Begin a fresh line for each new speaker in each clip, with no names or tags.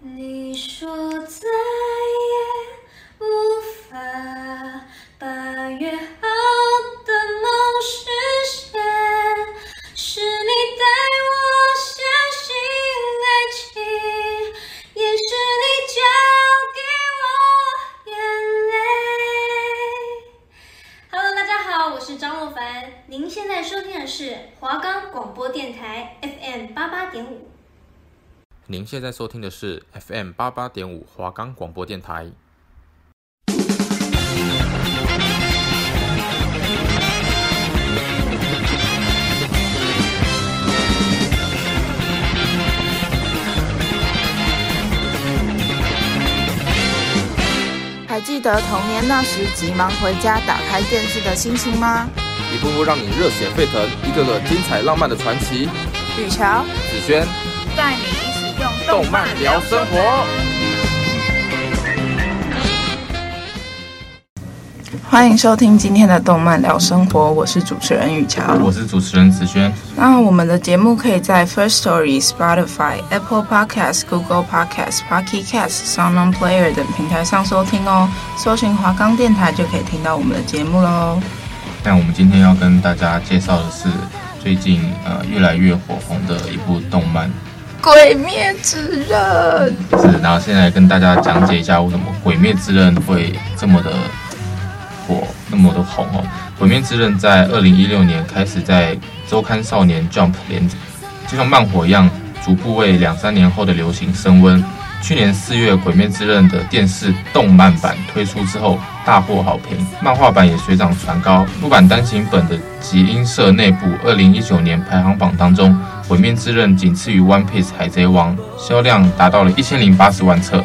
你说在
现在收听的是 FM 八八点五华冈广播电台。
还记得童年那时急忙回家打开电视的心情吗？
一步步让你热血沸腾，一个个精彩浪漫的传奇。
雨乔、
子轩
带你。
用动漫聊生活，
欢迎收听今天的动漫聊生活，我是主持人雨乔，
我是主持人子轩。
那我们的节目可以在 First Story、Spotify、Apple Podcasts、Google Podcasts、Pocket Casts、SoundOn Player 等平台上收听哦。搜寻华冈电台就可以听到我们的节目喽。
那我们今天要跟大家介绍的是最近呃越来越火红的一部动漫。
鬼灭之刃
是，然后现在跟大家讲解一下为什么鬼灭之刃会这么的火，那么的红哦。鬼灭之刃在二零一六年开始在周刊少年 Jump 连载，就像慢火一样，逐步为两三年后的流行升温。去年四月，《鬼灭之刃》的电视动漫版推出之后，大获好评，漫画版也水涨船高。出版单行本的集英社内部二零一九年排行榜当中，《鬼灭之刃》仅次于《One Piece》海贼王，销量达到了一千零八十万册。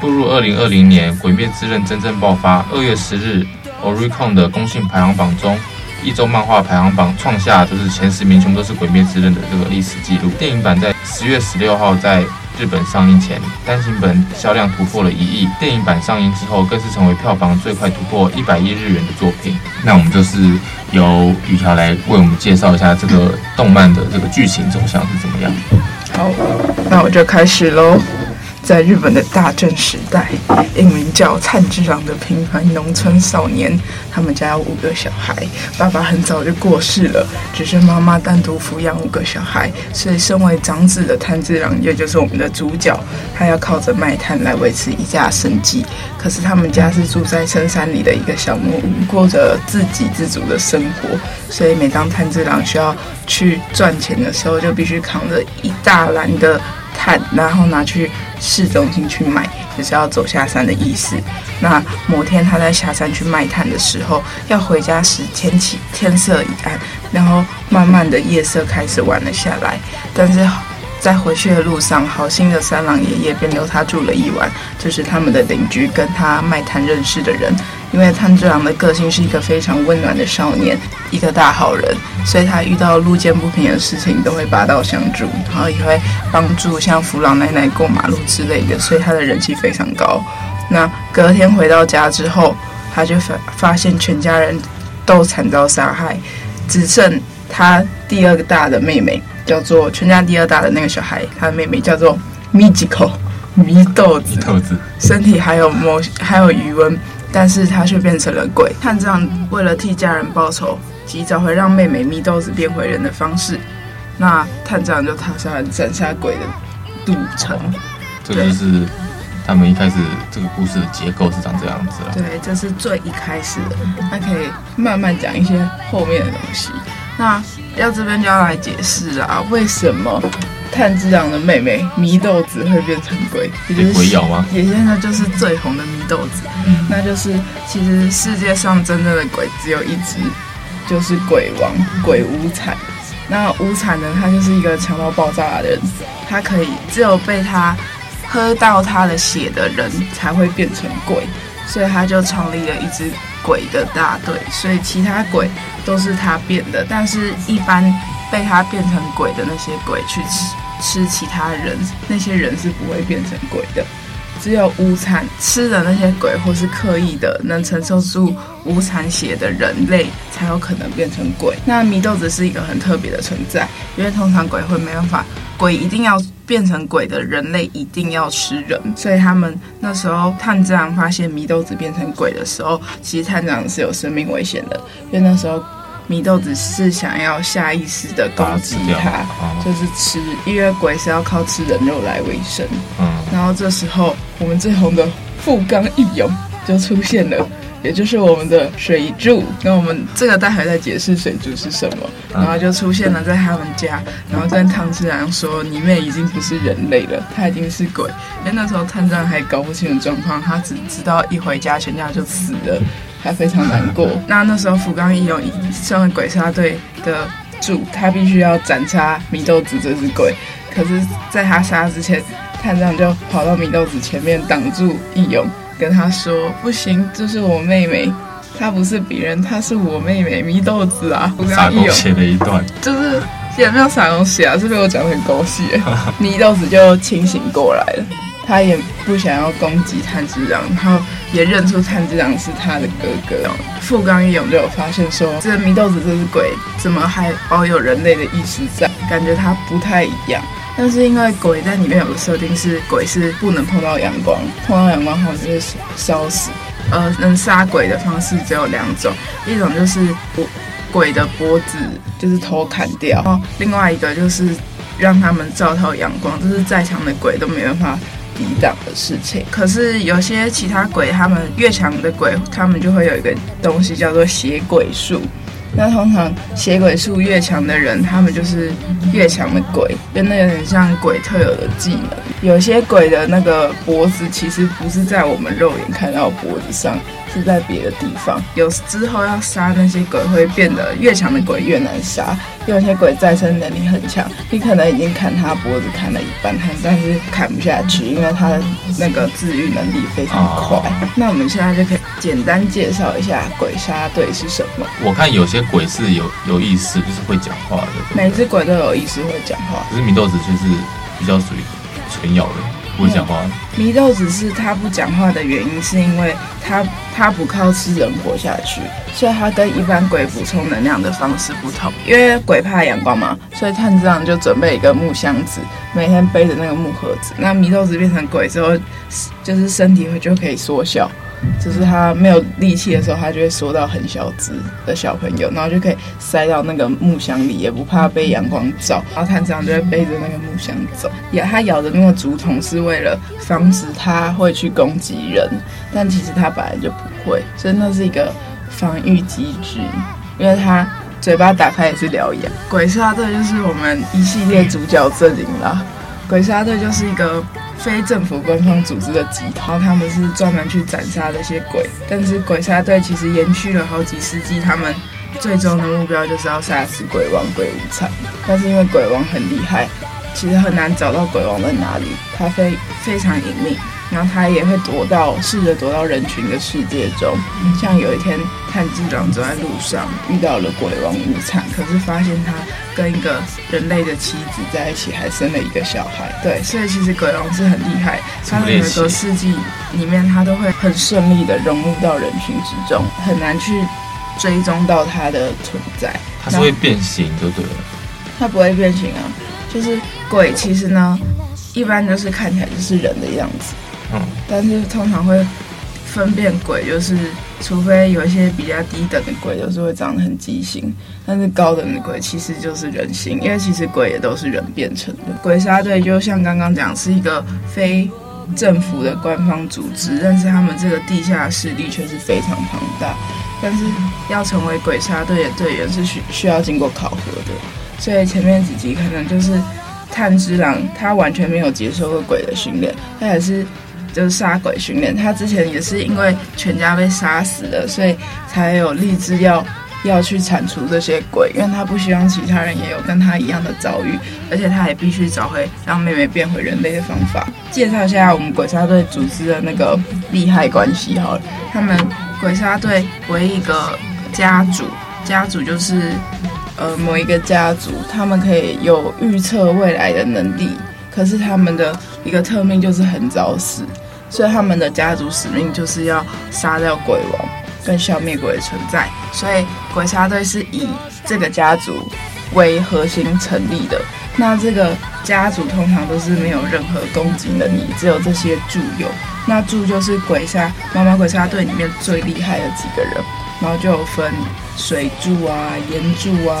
步入二零二零年，《鬼灭之刃》真正爆发。二月十日，Oricon 的公信排行榜中，一周漫画排行榜创下就是前十名全部都是《鬼灭之刃》的这个历史记录。电影版在十月十六号在日本上映前，单行本销量突破了一亿。电影版上映之后，更是成为票房最快突破一百亿日元的作品。那我们就是由雨条来为我们介绍一下这个动漫的这个剧情走向是怎么样。
好，那我就开始喽。在日本的大正时代，一名叫炭治郎的平凡农村少年，他们家有五个小孩，爸爸很早就过世了，只是妈妈单独抚养五个小孩，所以身为长子的炭治郎，也就是我们的主角，他要靠着卖炭来维持一家生计。可是他们家是住在深山里的一个小木屋，过着自给自足的生活，所以每当炭治郎需要去赚钱的时候，就必须扛着一大篮的炭，然后拿去市中心去卖，就是要走下山的意思。那某天他在下山去卖炭的时候，要回家时天气天色已暗，然后慢慢的夜色开始晚了下来。但是在回去的路上，好心的三郎爷爷便留他住了一晚，就是他们的邻居跟他卖炭认识的人。因为炭治郎的个性是一个非常温暖的少年，一个大好人，所以他遇到路见不平的事情都会拔刀相助，然后也会帮助像扶老奶奶过马路之类的，所以他的人气非常高。那隔天回到家之后，他就发发现全家人都惨遭杀害，只剩他第二个大的妹妹，叫做全家第二大的那个小孩，他的妹妹叫做米吉口米豆子，豆子身体还有某还有余温。但是他却变成了鬼。炭治郎为了替家人报仇，及早会让妹妹米豆子变回人的方式，那炭治郎就踏上了斩杀鬼的路程。
这就是他们一开始这个故事的结构是长这样子了。
对，这是最一开始的，那可以慢慢讲一些后面的东西。那要这边就要来解释啊，为什么？炭治郎的妹妹祢豆子会变成鬼，也就是
鬼咬吗？
也现在就是最红的祢豆子，嗯、那就是其实世界上真正的鬼只有一只，就是鬼王鬼无惨。那无惨呢，他就是一个强到爆炸的人，他可以只有被他喝到他的血的人才会变成鬼，所以他就创立了一支鬼的大队，所以其他鬼都是他变的，但是一般。被他变成鬼的那些鬼去吃吃其他人，那些人是不会变成鬼的。只有无惨吃的那些鬼，或是刻意的能承受住无惨血的人类，才有可能变成鬼。那祢豆子是一个很特别的存在，因为通常鬼会没办法鬼一定要变成鬼的人类一定要吃人，所以他们那时候探长发现祢豆子变成鬼的时候，其实探长是有生命危险的，因为那时候祢豆子是想要下意识的攻击他，就是吃，因为鬼是要靠吃人肉来维生。嗯，然后这时候我们最红的富冈义勇就出现了。也就是我们的水柱，那我们这个待会再解释水柱是什么。然后就出现了在他们家，然后跟汤之郎说：“你妹已经不是人类了，她已经是鬼。”因为那时候探长还搞不清楚状况，他只知道一回家全家就死了，还非常难过。那那时候福冈义勇身为鬼杀队的主，他必须要斩杀祢豆子这只鬼。可是，在他杀之前，炭治郎就跑到祢豆子前面挡住义勇。跟他说不行，这是我妹妹，她不是别人，她是我妹妹祢豆子啊！
福冈义勇写了一段，
就是也没有撒狗血啊，是被我讲的很狗血。祢豆子就清醒过来了，他也不想要攻击炭治郎，然后也认出炭治郎是他的哥哥。富冈义勇就有发现说，这个祢豆子这只鬼怎么还保有人类的意识在？感觉他不太一样。但是因为鬼在里面有个设定是鬼是不能碰到阳光，碰到阳光后就会烧死。呃，能杀鬼的方式只有两种，一种就是鬼的脖子就是头砍掉，另外一个就是让他们照到阳光，这是再强的鬼都没办法抵挡的事情。可是有些其他鬼，他们越强的鬼，他们就会有一个东西叫做邪鬼术。那通常血鬼术越强的人，他们就是越强的鬼，真的有点像鬼特有的技能。有些鬼的那个脖子其实不是在我们肉眼看到脖子上。是在别的地方，有之后要杀那些鬼会变得越强的鬼越难杀，有些鬼再生能力很强，你可能已经砍他脖子砍了一半，他但是砍不下去，因为他的那个治愈能力非常快。哦。那我们现在就可以简单介绍一下鬼杀队是什么。
我看有些鬼是有有意识，就是会讲话的。
每只鬼都有意识会讲话，
可是米豆子就是比较属于纯咬人。不会讲
话。米豆子是他不讲话的原因，是因为他他不靠吃人活下去，所以他跟一般鬼补充能量的方式不同。因为鬼怕阳光嘛，所以炭治郎就准备一个木箱子，每天背着那个木盒子。那米豆子变成鬼之后，就是身体会就可以缩小。就是他没有力气的时候，他就会缩到很小只的小朋友，然后就可以塞到那个木箱里，也不怕被阳光照。然后炭治郎就会背着那个木箱走。咬他咬的那个竹筒是为了防止他会去攻击人，但其实他本来就不会，所以那是一个防御机制。因为他嘴巴打开也是獠牙。鬼杀队就是我们一系列主角阵营啦。鬼杀队就是一个。非政府官方组织的集团，他们是专门去斩杀那些鬼。但是鬼杀队其实延续了好几世纪，他们最终的目标就是要杀死鬼王鬼无常。但是因为鬼王很厉害，其实很难找到鬼王在哪里，他非非常隐秘。然后他也会躲到，试着躲到人群的世界中。像有一天，炭治郎走在路上，遇到了鬼王无常，可是发现他跟一个人类的妻子在一起，还生了一个小孩。对，所以其实鬼王是很厉害，他的每个世纪里面，他都会很顺利的融入到人群之中，很难去追踪到他的存在。
他是会变形，就对了。
他不会变形啊，就是鬼，其实呢，一般就是看起来就是人的样子。嗯，但是通常会分辨鬼，就是除非有一些比较低等的鬼，都是会长得很畸形。但是高等的鬼其实就是人形，因为其实鬼也都是人变成的。鬼杀队就像刚刚讲，是一个非政府的官方组织，但是他们这个地下势力却是非常庞大。但是要成为鬼杀队的队员是需需要经过考核的，所以前面几集可能就是炭治郎他完全没有接受过鬼的训练，他也是。就是杀鬼训练，他之前也是因为全家被杀死了，所以才有立志要要去铲除这些鬼，因为他不希望其他人也有跟他一样的遭遇，而且他也必须找回让妹妹变回人类的方法。介绍一下我们鬼杀队组织的那个利害关系好了，他们鬼杀队为一个家族，家族就是呃某一个家族，他们可以有预测未来的能力。可是他们的一个特命就是很早死，所以他们的家族使命就是要杀掉鬼王，跟消灭鬼的存在。所以鬼杀队是以这个家族为核心成立的。那这个家族通常都是没有任何攻击能力，只有这些柱有。那柱就是鬼杀妈妈鬼杀队里面最厉害的几个人，然后就有分水柱啊、岩柱啊、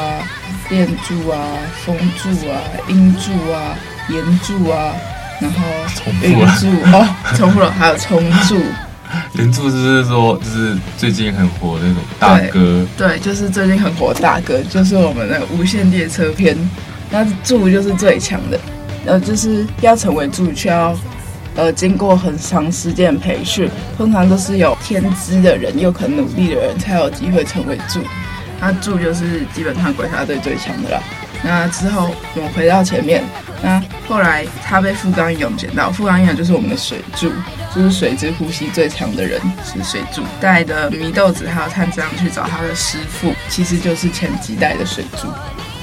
电柱啊、风柱啊、阴柱啊、炎柱啊，然后云柱哦，重复了，还有重柱。
炎柱就是说，就是最近很火的那种大哥，
对，对，就是最近很火的大哥，就是我们的无限列车篇。那柱就是最强的，呃，就是要成为柱，需要呃经过很长时间的培训，通常都是有天资的人，又肯努力的人才有机会成为柱。那柱就是基本上鬼杀队最强的啦。那之后我们回到前面，那后来他被富冈勇捡到，富冈勇就是我们的水柱，就是水之呼吸最强的人是水柱，带的祢豆子还有炭治郎去找他的师傅，其实就是前几代的水柱，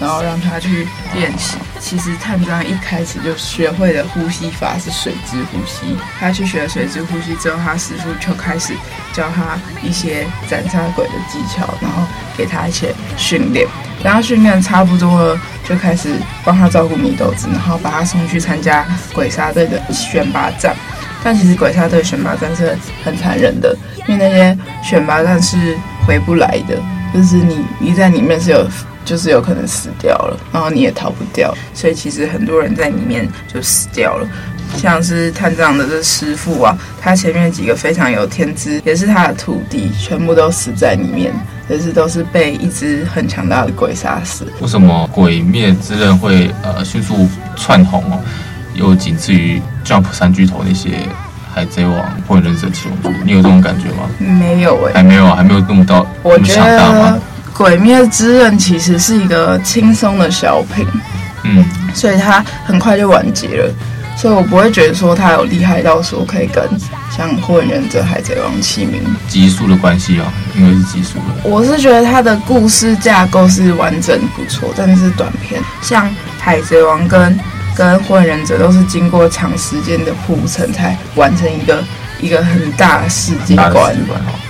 然后让他去练习。其实炭治郎一开始就学会的呼吸法是水之呼吸，他去学水之呼吸之后，他师傅就开始教他一些斩杀鬼的技巧，然后给他一些训练。等他训练差不多了，就开始帮他照顾米豆子，然后把他送去参加鬼杀队的选拔战。但其实鬼杀队选拔战是很残忍的，因为那些选拔战是回不来的，就是你你在里面是有，就是有可能死掉了，然后你也逃不掉。所以其实很多人在里面就死掉了，像是探长的这师傅啊，他前面几个非常有天资，也是他的徒弟，全部都死在里面。可是都是被一只很强大的鬼杀死。
为什么《鬼灭之刃》会呃迅速窜红哦？又仅次于 Jump 三巨头那些《海贼王》《火影忍者》《七龙珠》？你有这种感觉吗？
没有哎、欸，
还没有啊，还没有那么到
我觉得《鬼灭之刃》其实是一个轻松的小品，嗯，所以它很快就完结了。所以我不会觉得说他有厉害到说可以跟像《火影忍者》《海贼王》齐名。
集数的关系哦，因为是集数的。
我是觉得他的故事架构是完整不错，但是短片。像《海贼王》跟跟《火影忍者》都是经过长时间的铺陈才完成一个一个很大的世界观。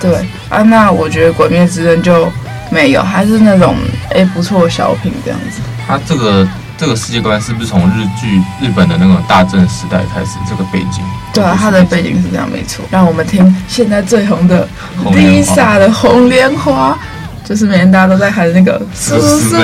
对啊，那我觉得《鬼灭之刃》就没有，还是那种哎不错的小品这样子。
他这个。这个世界观是不是从日剧日本的那种大正时代开始？这个背景，
对啊，它的背景是这样，没错。让我们听现在最红的 Lisa 的《红莲花》，就是每天大家都在喊那个。苏苏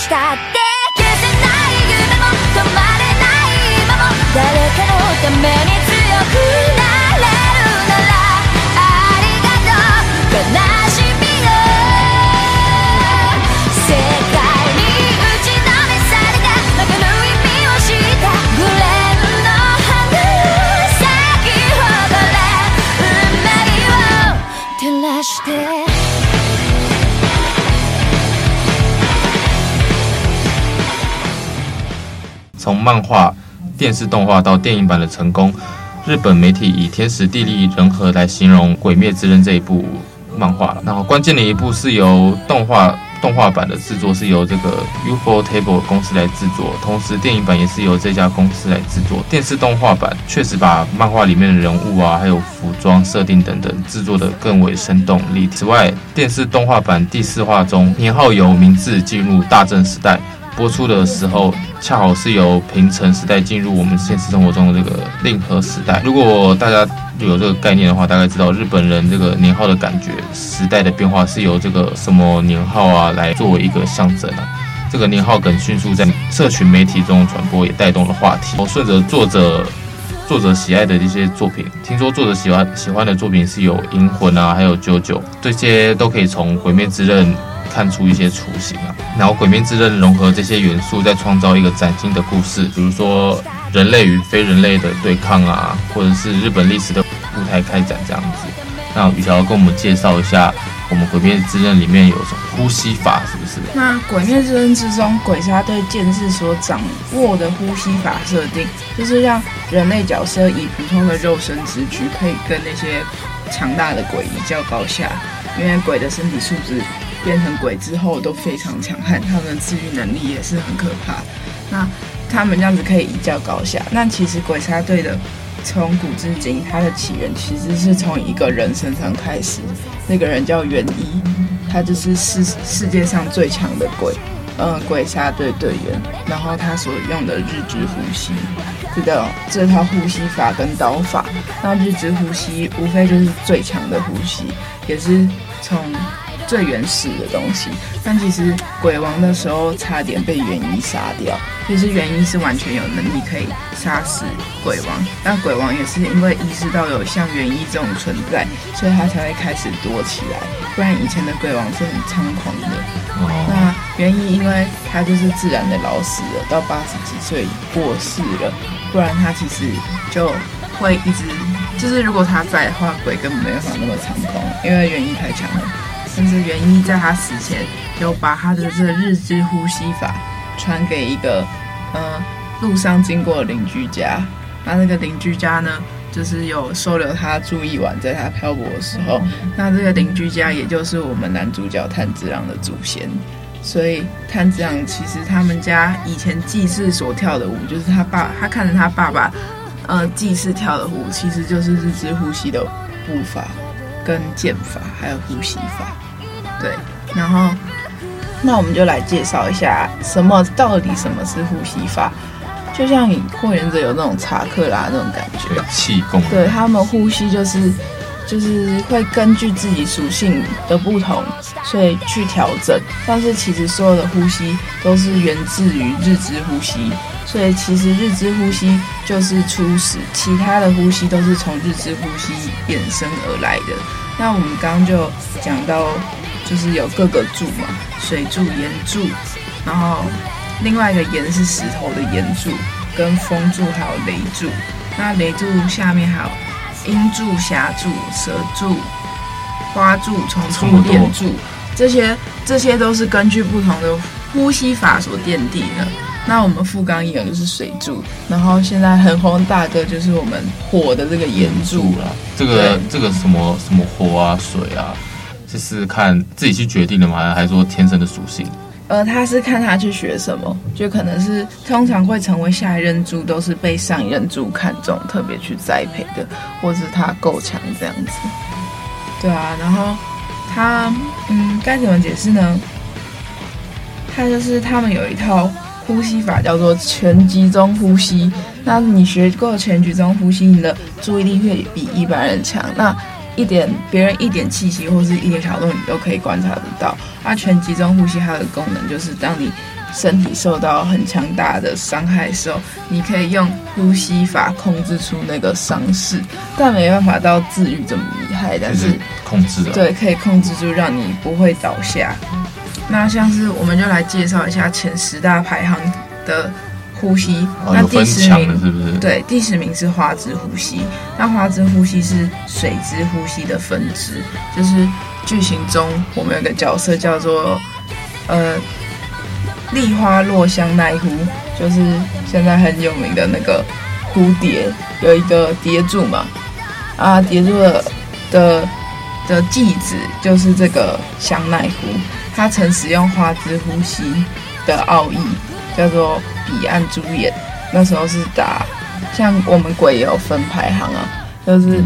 し
たって消せない夢も止まれない今も誰かのために強くなれるならありがとう。
从漫画、电视动画到电影版的成功，日本媒体以天时地利人和来形容《鬼灭之刃》这一部漫画。然后关键的一部是由动画动画版的制作是由这个 ufotable 公司来制作，同时电影版也是由这家公司来制作。电视动画版确实把漫画里面的人物啊，还有服装设定等等制作得更为生动立体。此外，电视动画版第四话中，年号由明治进入大正时代。播出的时候，恰好是由平成时代进入我们现实生活中的这个令和时代。如果大家有这个概念的话，大概知道日本人这个年号的感觉，时代的变化是由这个什么年号啊来作为一个象征啊。这个年号梗迅速在社群媒体中传播，也带动了话题。我顺着作者作者喜爱的一些作品，听说作者喜欢喜欢的作品是有《银魂》啊，还有《JoJo》，这些都可以从《鬼灭之刃》看出一些雏形啊。然后《鬼灭之刃》融合这些元素，再创造一个崭新的故事，比如说人类与非人类的对抗啊，或者是日本历史的舞台开展这样子。那雨乔跟我们介绍一下。我们《鬼灭之刃》里面有什么呼吸法？是不是？
那《鬼灭之刃》之中，鬼杀队剑士所掌握的呼吸法设定，就是让人类角色以普通的肉身之躯，可以跟那些强大的鬼一较高下。因为鬼的身体素质变成鬼之后都非常强悍，他们的治愈能力也是很可怕。那他们这样子可以一较高下。那其实鬼杀队的。从古至今，它的起源其实是从一个人身上开始。那个人叫元一，他就是世世界上最强的鬼，嗯，鬼杀队队员。然后他所用的日之呼吸，这个这套呼吸法跟刀法，那日之呼吸无非就是最强的呼吸，也是从。最原始的东西，但其实鬼王的时候差点被元一杀掉。其实元一是完全有能力可以杀死鬼王，但鬼王也是因为意识到有像元一这种存在，所以他才会开始躲起来。不然以前的鬼王是很猖狂的。那元一因为他就是自然的老死了，到八十几岁过世了，不然他其实就会一直就是如果他在的话，鬼根本没办法那么猖狂，因为元一太强了。甚至元一在他死前，有把他的这个日之呼吸法传给一个，呃，路上经过的邻居家。那那个邻居家呢，就是有收留他住一晚，在他漂泊的时候。那这个邻居家，也就是我们男主角炭治郎的祖先。所以炭治郎其实他们家以前祭祀所跳的舞，就是他爸，他看着他爸爸，呃，祭祀跳的舞，其实就是日之呼吸的步伐。跟剑法还有呼吸法，对，然后那我们就来介绍一下什么到底什么是呼吸法。就像你霍元者有那种查克拉那种感觉，
气功，
对，他们呼吸就是就是会根据自己属性的不同，所以去调整。但是其实所有的呼吸都是源自于日之呼吸。所以其实日之呼吸就是初始，其他的呼吸都是从日之呼吸衍生而来的。那我们刚刚就讲到，就是有各个柱嘛，水柱、岩柱，然后另外一个岩是石头的岩柱，跟风柱还有雷柱。那雷柱下面还有鹰柱、霞柱、蛇柱、花柱、虫柱、电柱，这些这些都是根据不同的呼吸法所奠定的。那我们富冈义勇就是水柱，然后现在很红大哥就是我们火的这个岩柱了。
这个这个什么什么火啊水啊，就是看自己去决定的吗？还是说天生的属性？
呃，他是看他去学什么，就可能是通常会成为下一任柱，都是被上一任柱看中，特别去栽培的，或是他够强这样子。对啊，然后他嗯该怎么解释呢？他就是他们有一套。呼吸法叫做全集中呼吸。那你学过全集中呼吸，你的注意力会比一般人强。那一点别人一点气息或是一点小动，你都可以观察得到。那全集中呼吸它的功能就是，当你身体受到很强大的伤害的时候，你可以用呼吸法控制出那个伤势，但没办法到治愈这么厉害。但是
控制了，
对，可以控制住让你不会倒下。那像是我们就来介绍一下前十大排行的呼吸。
哦、
那第十名
是不是？
对，第十名是花枝呼吸。那花枝呼吸是水之呼吸的分支，就是剧情中我们有个角色叫做呃丽花落香奈乎，就是现在很有名的那个蝴蝶，有一个蝶柱嘛，啊，蝶柱的的的继子就是这个香奈乎。他曾使用花枝呼吸的奥义，叫做彼岸朱眼。那时候是打，像我们鬼也有分排行啊，就是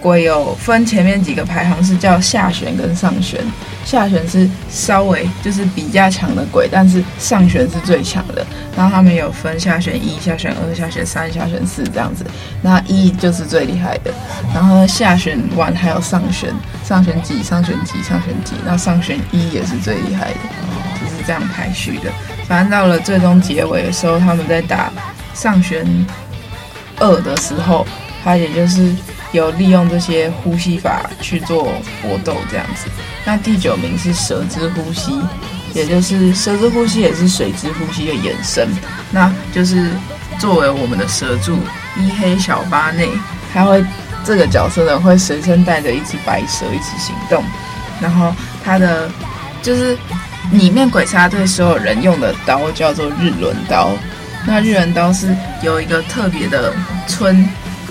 鬼有分前面几个排行是叫下旋跟上旋。下旋是稍微就是比较强的鬼，但是上旋是最强的。然后他们有分下旋一、下旋二、下旋三、下旋四这样子。那一就是最厉害的。然后下旋完还有上旋，上旋几、上旋几、上旋几。那上旋一也是最厉害的，就是这样排序的。反正到了最终结尾的时候，他们在打上旋二的时候，他也就是有利用这些呼吸法去做搏斗这样子。那第九名是蛇之呼吸，也就是蛇之呼吸也是水之呼吸的衍生。那就是作为我们的蛇柱一黑小八内，他会这个角色呢会随身带着一只白蛇一起行动，然后他的就是。里面鬼杀队所有人用的刀叫做日轮刀，那日轮刀是由一个特别的村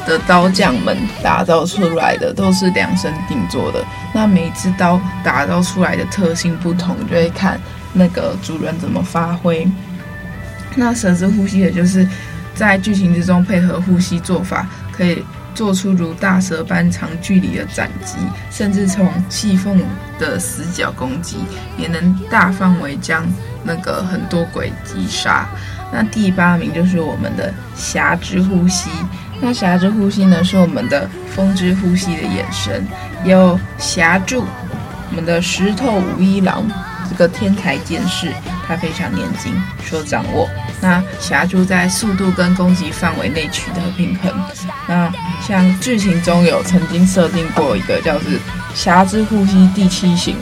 的刀匠们打造出来的，都是量身定做的。那每一支刀打造出来的特性不同，就会看那个主人怎么发挥。那蛇之呼吸，也就是在剧情之中配合呼吸做法，可以。做出如大蛇般长距离的斩击，甚至从细缝的死角攻击，也能大范围将那个很多鬼击杀。那第八名就是我们的侠之呼吸。那侠之呼吸呢，是我们的风之呼吸的衍生，有侠柱，我们的石头五一郎。这个天才剑士，他非常年轻，所掌握。那霞柱在速度跟攻击范围内取得平衡。那像剧情中有曾经设定过一个叫做“霞之呼吸第七型”，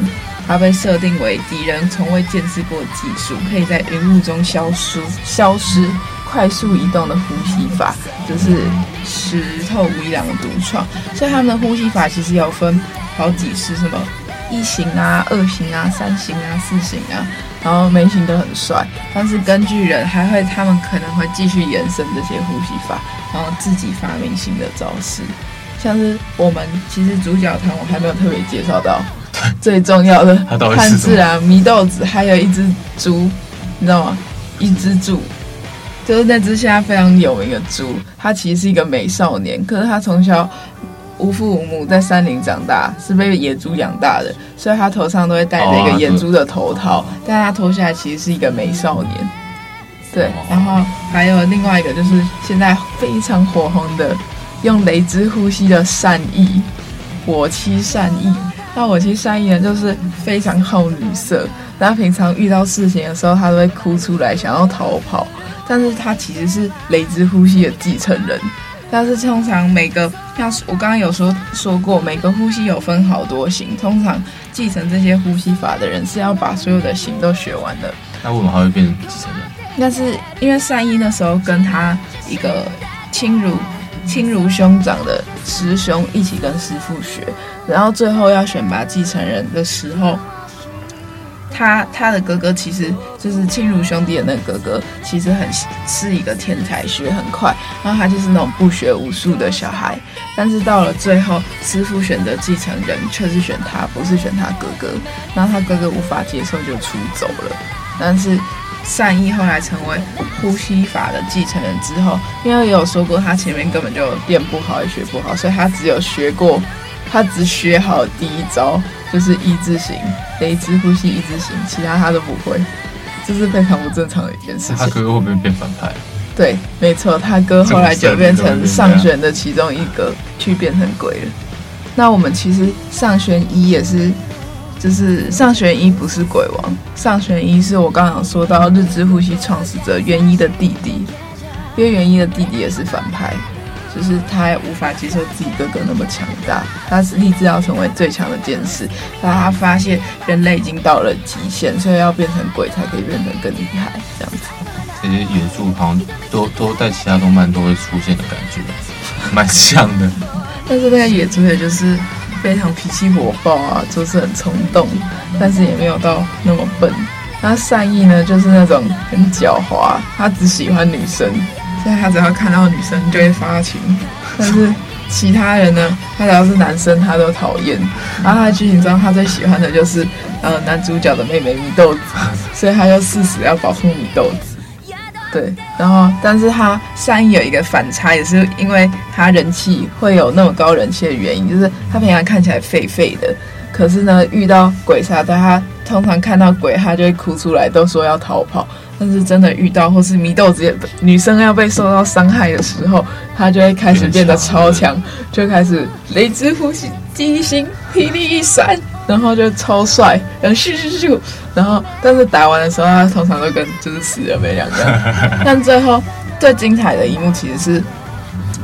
它被设定为敌人从未见识过技术，可以在云雾中消失、消失、快速移动的呼吸法，就是石头无一郎的独创。所以他们的呼吸法其实有分好几式，什么？一型啊，二型啊，三型啊，四型啊，然后每型都很帅。但是根据人还会，他们可能会继续延伸这些呼吸法，然后自己发明新的招式。像是我们其实主角团我还没有特别介绍到，最重要的炭治郎祢豆子，还有一只猪，你知道吗？一只猪，就是那只现在非常有名的猪，它其实是一个美少年，可是他从小。无父无母，在山林长大，是被野猪养大的，所以他头上都会戴着一个野猪的头套，哦、但他脱下来其实是一个美少年。对，然后还有另外一个就是现在非常火红的，用雷之呼吸的善意，我妻善意。那我妻善意呢，就是非常好女色，那平常遇到事情的时候，他都会哭出来，想要逃跑，但是他其实是雷之呼吸的继承人。但是通常每个，像我刚刚有说说过，每个呼吸有分好多型。通常继承这些呼吸法的人是要把所有的型都学完的。
那为什么还会变成继承人？
那是因为善一那时候跟他一个亲如亲如兄长的师兄一起跟师傅学，然后最后要选拔继承人的时候。他他的哥哥其实就是亲如兄弟的那个哥哥，其实很是一个天才，学很快。然后他就是那种不学无术的小孩。但是到了最后，师傅选择继承人却是选他，不是选他哥哥。然后他哥哥无法接受，就出走了。但是善逸后来成为呼吸法的继承人之后，因为也有说过他前面根本就练不好，也学不好，所以他只有学过，他只学好第一招。就是一字形，雷之呼吸一字形，其他他都不会，这是非常不正常的一件事情。
他哥哥会不会变反派？
对，没错，他哥后来就变成上弦的其中一个，去变成鬼了。那我们其实上弦一也是，就是上弦一不是鬼王，上弦一是我刚刚说到日之呼吸创始者元一的弟弟，因为元一的弟弟也是反派。就是他还无法接受自己哥哥那么强大，他是立志要成为最强的剑士，但他发现人类已经到了极限，所以要变成鬼才可以变得更厉害，这样子。
这些元素好像都都在其他动漫都会出现的感觉，蛮像的。
但是那个野猪也就是非常脾气火爆啊，做事很冲动，但是也没有到那么笨。那善意呢，就是那种很狡猾，他只喜欢女生。所以他只要看到女生就会发情，但是其他人呢，他只要是男生他都讨厌。然后他剧情中他最喜欢的就是呃男主角的妹妹米豆子，所以他就誓死要保护米豆子。对，然后但是他善意有一个反差，也是因为他人气会有那么高人气的原因，就是他平常看起来废废的，可是呢遇到鬼杀队，他通常看到鬼他就会哭出来，都说要逃跑。但是真的遇到，或是祢豆子女生要被受到伤害的时候，她就会开始变得超强，就开始雷之呼吸，机心，霹雳一闪，然后就超帅，然后咻咻咻，然后但是打完的时候，他通常都跟就是死了没两样。但最后最精彩的一幕其实是，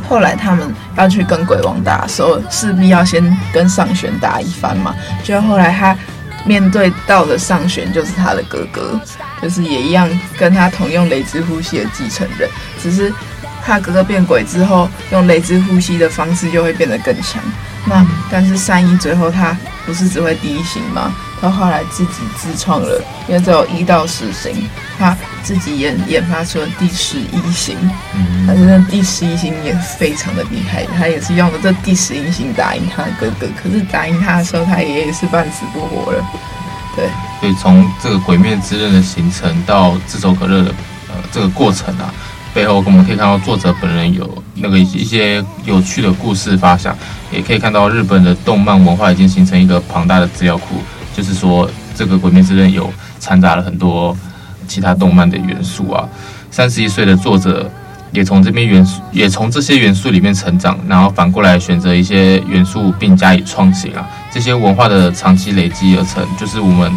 后来他们要去跟鬼王打的时候，势必要先跟上弦打一番嘛。就后来他面对到的上弦就是他的哥哥，就是也一样跟他同用雷之呼吸的继承人，只是他哥哥变鬼之后，用雷之呼吸的方式就会变得更强。那但是善一最后他不是只会第一型吗？他后来自己自创了，因为只有一到十星，他自己研研发出了第十一星。嗯，但是那第十一星也非常的厉害，他也是用了这第十一星打赢他的哥哥。可是打赢他的时候，他爷爷是半死不活了。对，
所以从这个鬼灭之刃的形成到炙手可热的呃这个过程啊。背后我们可以看到作者本人有那个一些有趣的故事发想，也可以看到日本的动漫文化已经形成一个庞大的资料库，就是说这个《鬼灭之刃》有掺杂了很多其他动漫的元素啊。三十一岁的作者也从这边元素，也从这些元素里面成长，然后反过来选择一些元素并加以创新啊。这些文化的长期累积而成，就是我们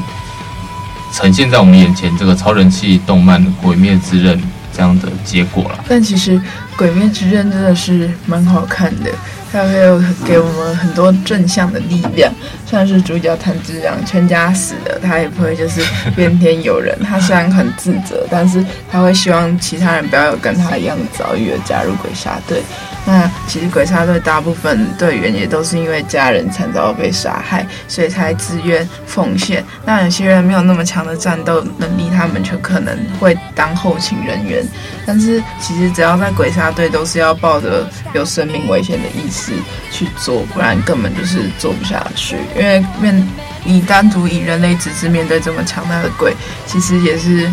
呈现在我们眼前这个超人气动漫《鬼灭之刃》。这样的结果了，
但其实《鬼灭之刃》真的是蛮好看的，它会有给我们很多正向的力量，像是主角炭治郎全家死了，他也不会就是怨天尤人，他虽然很自责，但是他会希望其他人不要有跟他一样的遭遇而加入鬼杀队。那其实鬼杀队大部分队员也都是因为家人惨遭被杀害，所以才自愿奉献。那有些人没有那么强的战斗能力，他们就可能会当后勤人员。但是其实只要在鬼杀队，都是要抱着有生命危险的意识去做，不然根本就是做不下去。因为面你单独以人类之姿面对这么强大的鬼，其实也是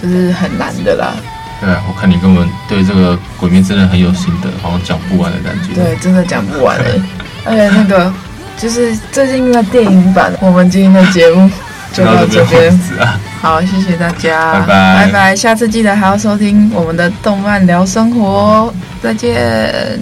就是很难的啦。
对啊，我看你根本对这个《鬼面真的》很有心得，好像讲不完的感觉。
对，真的讲不完哎。而且那个就是最近那个电影版，我们今天的节目就到这边。好，谢谢大家，
拜拜，
拜拜。下次记得还要收听我们的动漫聊生活，再见。